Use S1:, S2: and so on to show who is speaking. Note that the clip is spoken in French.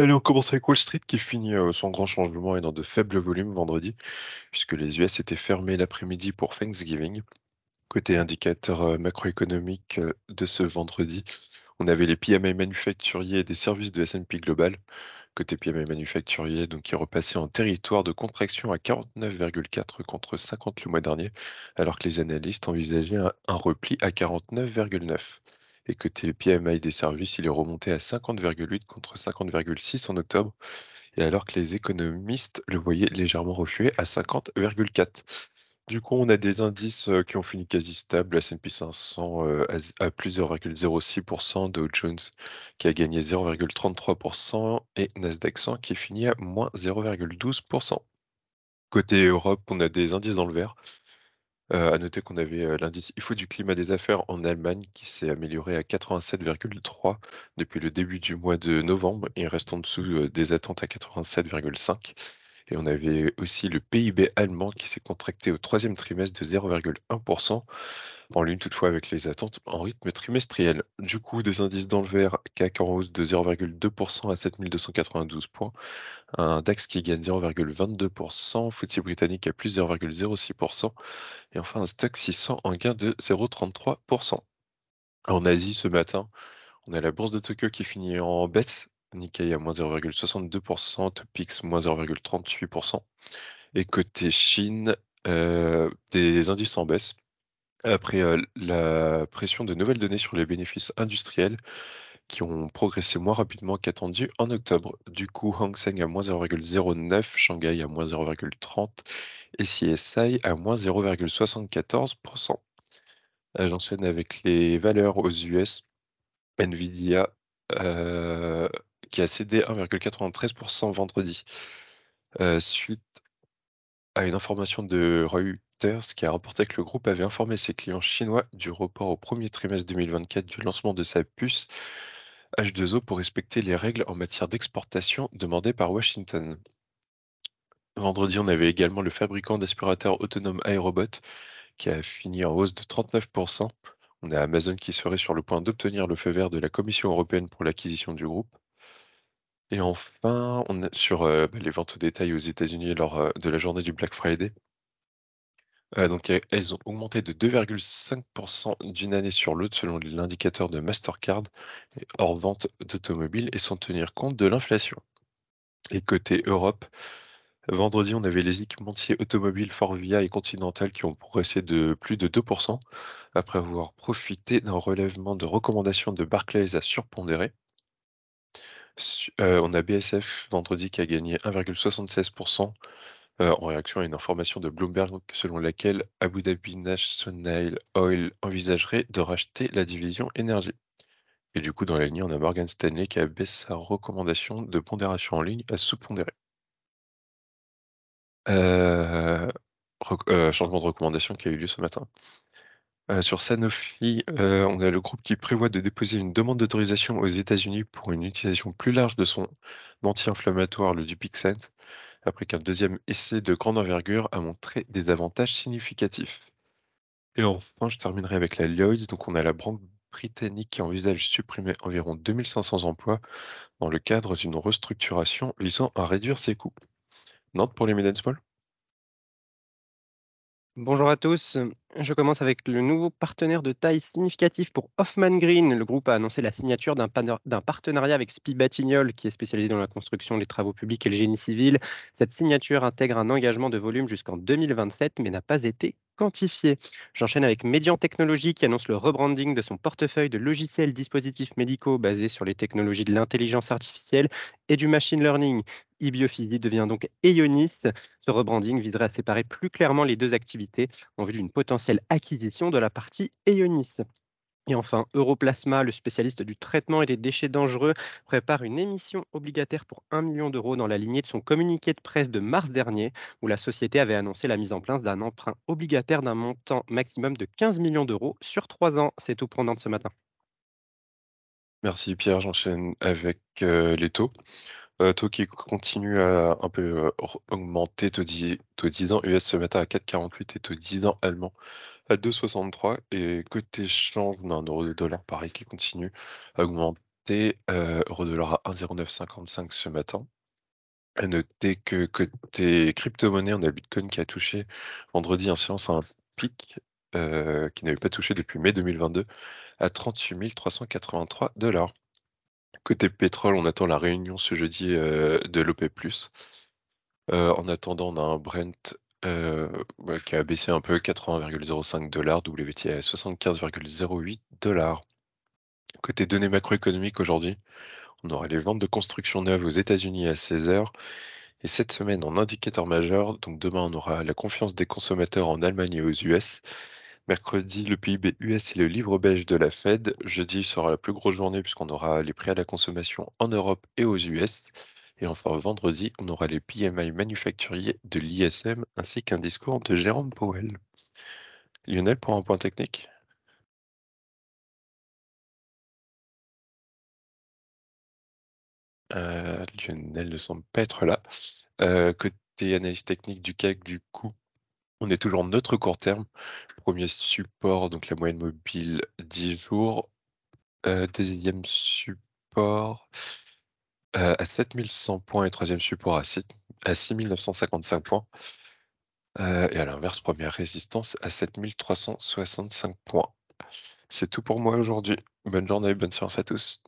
S1: Allez, on commence avec Wall Street qui finit euh, sans grand changement et dans de faibles volumes vendredi, puisque les US étaient fermés l'après-midi pour Thanksgiving. Côté indicateur euh, macroéconomique euh, de ce vendredi, on avait les PMI manufacturiers des services de S&P Global. Côté PMI manufacturier, donc qui repassé en territoire de contraction à 49,4 contre 50 le mois dernier, alors que les analystes envisageaient un, un repli à 49,9. Et côté PMI des services, il est remonté à 50,8 contre 50,6 en octobre, et alors que les économistes le voyaient légèrement refluer à 50,4. Du coup, on a des indices euh, qui ont fini quasi stables, S&P 500 euh, à, à plus 0,06%, Dow Jones qui a gagné 0,33% et Nasdaq 100 qui est fini à moins 0,12%. Côté Europe, on a des indices dans le vert. Euh, à noter qu'on avait euh, l'indice IFO du climat des affaires en Allemagne qui s'est amélioré à 87,3 depuis le début du mois de novembre et reste en dessous euh, des attentes à 87,5. Et on avait aussi le PIB allemand qui s'est contracté au troisième trimestre de 0,1%, en ligne toutefois avec les attentes en rythme trimestriel. Du coup, des indices dans le vert, CAC en hausse de 0,2% à 7292 points, un DAX qui gagne 0,22%, FTSE britannique à plus 0,06%, et enfin un stock 600 en gain de 0,33%. En Asie ce matin, on a la bourse de Tokyo qui finit en baisse Nikkei à moins 0,62%, Topix moins 0,38%. Et côté Chine, euh, des indices en baisse après euh, la pression de nouvelles données sur les bénéfices industriels qui ont progressé moins rapidement qu'attendu en octobre. Du coup, Hang Seng à moins 0,09%, Shanghai à moins 0,30% et CSI à moins 0,74%. Euh, j'enchaîne avec les valeurs aux US. Nvidia qui a cédé 1,93% vendredi, euh, suite à une information de Reuters qui a rapporté que le groupe avait informé ses clients chinois du report au premier trimestre 2024 du lancement de sa puce H2O pour respecter les règles en matière d'exportation demandées par Washington. Vendredi, on avait également le fabricant d'aspirateurs autonomes iRobot qui a fini en hausse de 39%. On a Amazon qui serait sur le point d'obtenir le feu vert de la Commission européenne pour l'acquisition du groupe. Et enfin, on a sur bah, les ventes au détail aux États-Unis lors de la journée du Black Friday. Donc, elles ont augmenté de 2,5% d'une année sur l'autre selon l'indicateur de Mastercard, hors vente d'automobiles et sans tenir compte de l'inflation. Et côté Europe, vendredi, on avait les équipementiers automobiles Forvia et Continental qui ont progressé de plus de 2% après avoir profité d'un relèvement de recommandations de Barclays à surpondérer. Euh, on a BSF vendredi qui a gagné 1,76% euh, en réaction à une information de Bloomberg selon laquelle Abu Dhabi National Oil envisagerait de racheter la division énergie. Et du coup, dans la ligne, on a Morgan Stanley qui a baissé sa recommandation de pondération en ligne à sous-pondérer. Euh, changement de recommandation qui a eu lieu ce matin. Euh, sur Sanofi, euh, on a le groupe qui prévoit de déposer une demande d'autorisation aux États-Unis pour une utilisation plus large de son anti-inflammatoire, le Dupixent, après qu'un deuxième essai de grande envergure a montré des avantages significatifs. Et enfin, je terminerai avec la Lloyds. Donc, on a la banque britannique qui envisage de supprimer environ 2500 emplois dans le cadre d'une restructuration visant à réduire ses coûts. Nantes pour les mid small
S2: Bonjour à tous. Je commence avec le nouveau partenaire de taille significative pour Hoffman Green. Le groupe a annoncé la signature d'un partenariat avec Spi Batignolles, qui est spécialisé dans la construction, les travaux publics et le génie civil. Cette signature intègre un engagement de volume jusqu'en 2027, mais n'a pas été quantifié. J'enchaîne avec Median Technologies qui annonce le rebranding de son portefeuille de logiciels dispositifs médicaux basés sur les technologies de l'intelligence artificielle et du machine learning. eBiophysie devient donc Eonis. Ce rebranding viserait à séparer plus clairement les deux activités en vue d'une potentielle acquisition de la partie Eonis. Et enfin, Europlasma, le spécialiste du traitement et des déchets dangereux, prépare une émission obligataire pour 1 million d'euros dans la lignée de son communiqué de presse de mars dernier, où la société avait annoncé la mise en place d'un emprunt obligataire d'un montant maximum de 15 millions d'euros sur trois ans. C'est tout pour Nantes ce matin.
S1: Merci Pierre, j'enchaîne avec euh, les taux. Euh, taux qui continue à un peu euh, augmenter, taux 10, taux 10 ans US ce matin à 4,48 et taux 10 ans allemand à 2,63. Et côté change, on euro de dollar pareil qui continue à augmenter euh, euro-dollar à 1,0955 ce matin. À noter que côté crypto-monnaie, on a Bitcoin qui a touché vendredi en séance un pic qui n'avait pas touché depuis mai 2022 à 38 383 dollars. Côté pétrole, on attend la réunion ce jeudi euh, de l'OPEP+. Euh, en attendant, on a un Brent qui a baissé un peu 80,05 dollars, WTI à 75,08 dollars. Côté données macroéconomiques aujourd'hui, on aura les ventes de construction neuve aux États-Unis à 16h et cette semaine en indicateur majeur. Donc demain, on aura la confiance des consommateurs en Allemagne et aux US. Mercredi, le PIB US et le livre belge de la Fed. Jeudi sera la plus grosse journée puisqu'on aura les prix à la consommation en Europe et aux US. Et enfin, vendredi, on aura les PMI manufacturiers de l'ISM ainsi qu'un discours de Jérôme Powell. Lionel, pour un point technique Euh, Lionel ne semble pas être là. Euh, côté analyse technique du CAC, du coup, on est toujours neutre court terme. Premier support, donc la moyenne mobile 10 jours. Euh, deuxième support à 7100 points et troisième support à, 6, à 6955 points. et à l'inverse, première résistance à 7365 points. C'est tout pour moi aujourd'hui. Bonne journée, bonne séance à tous.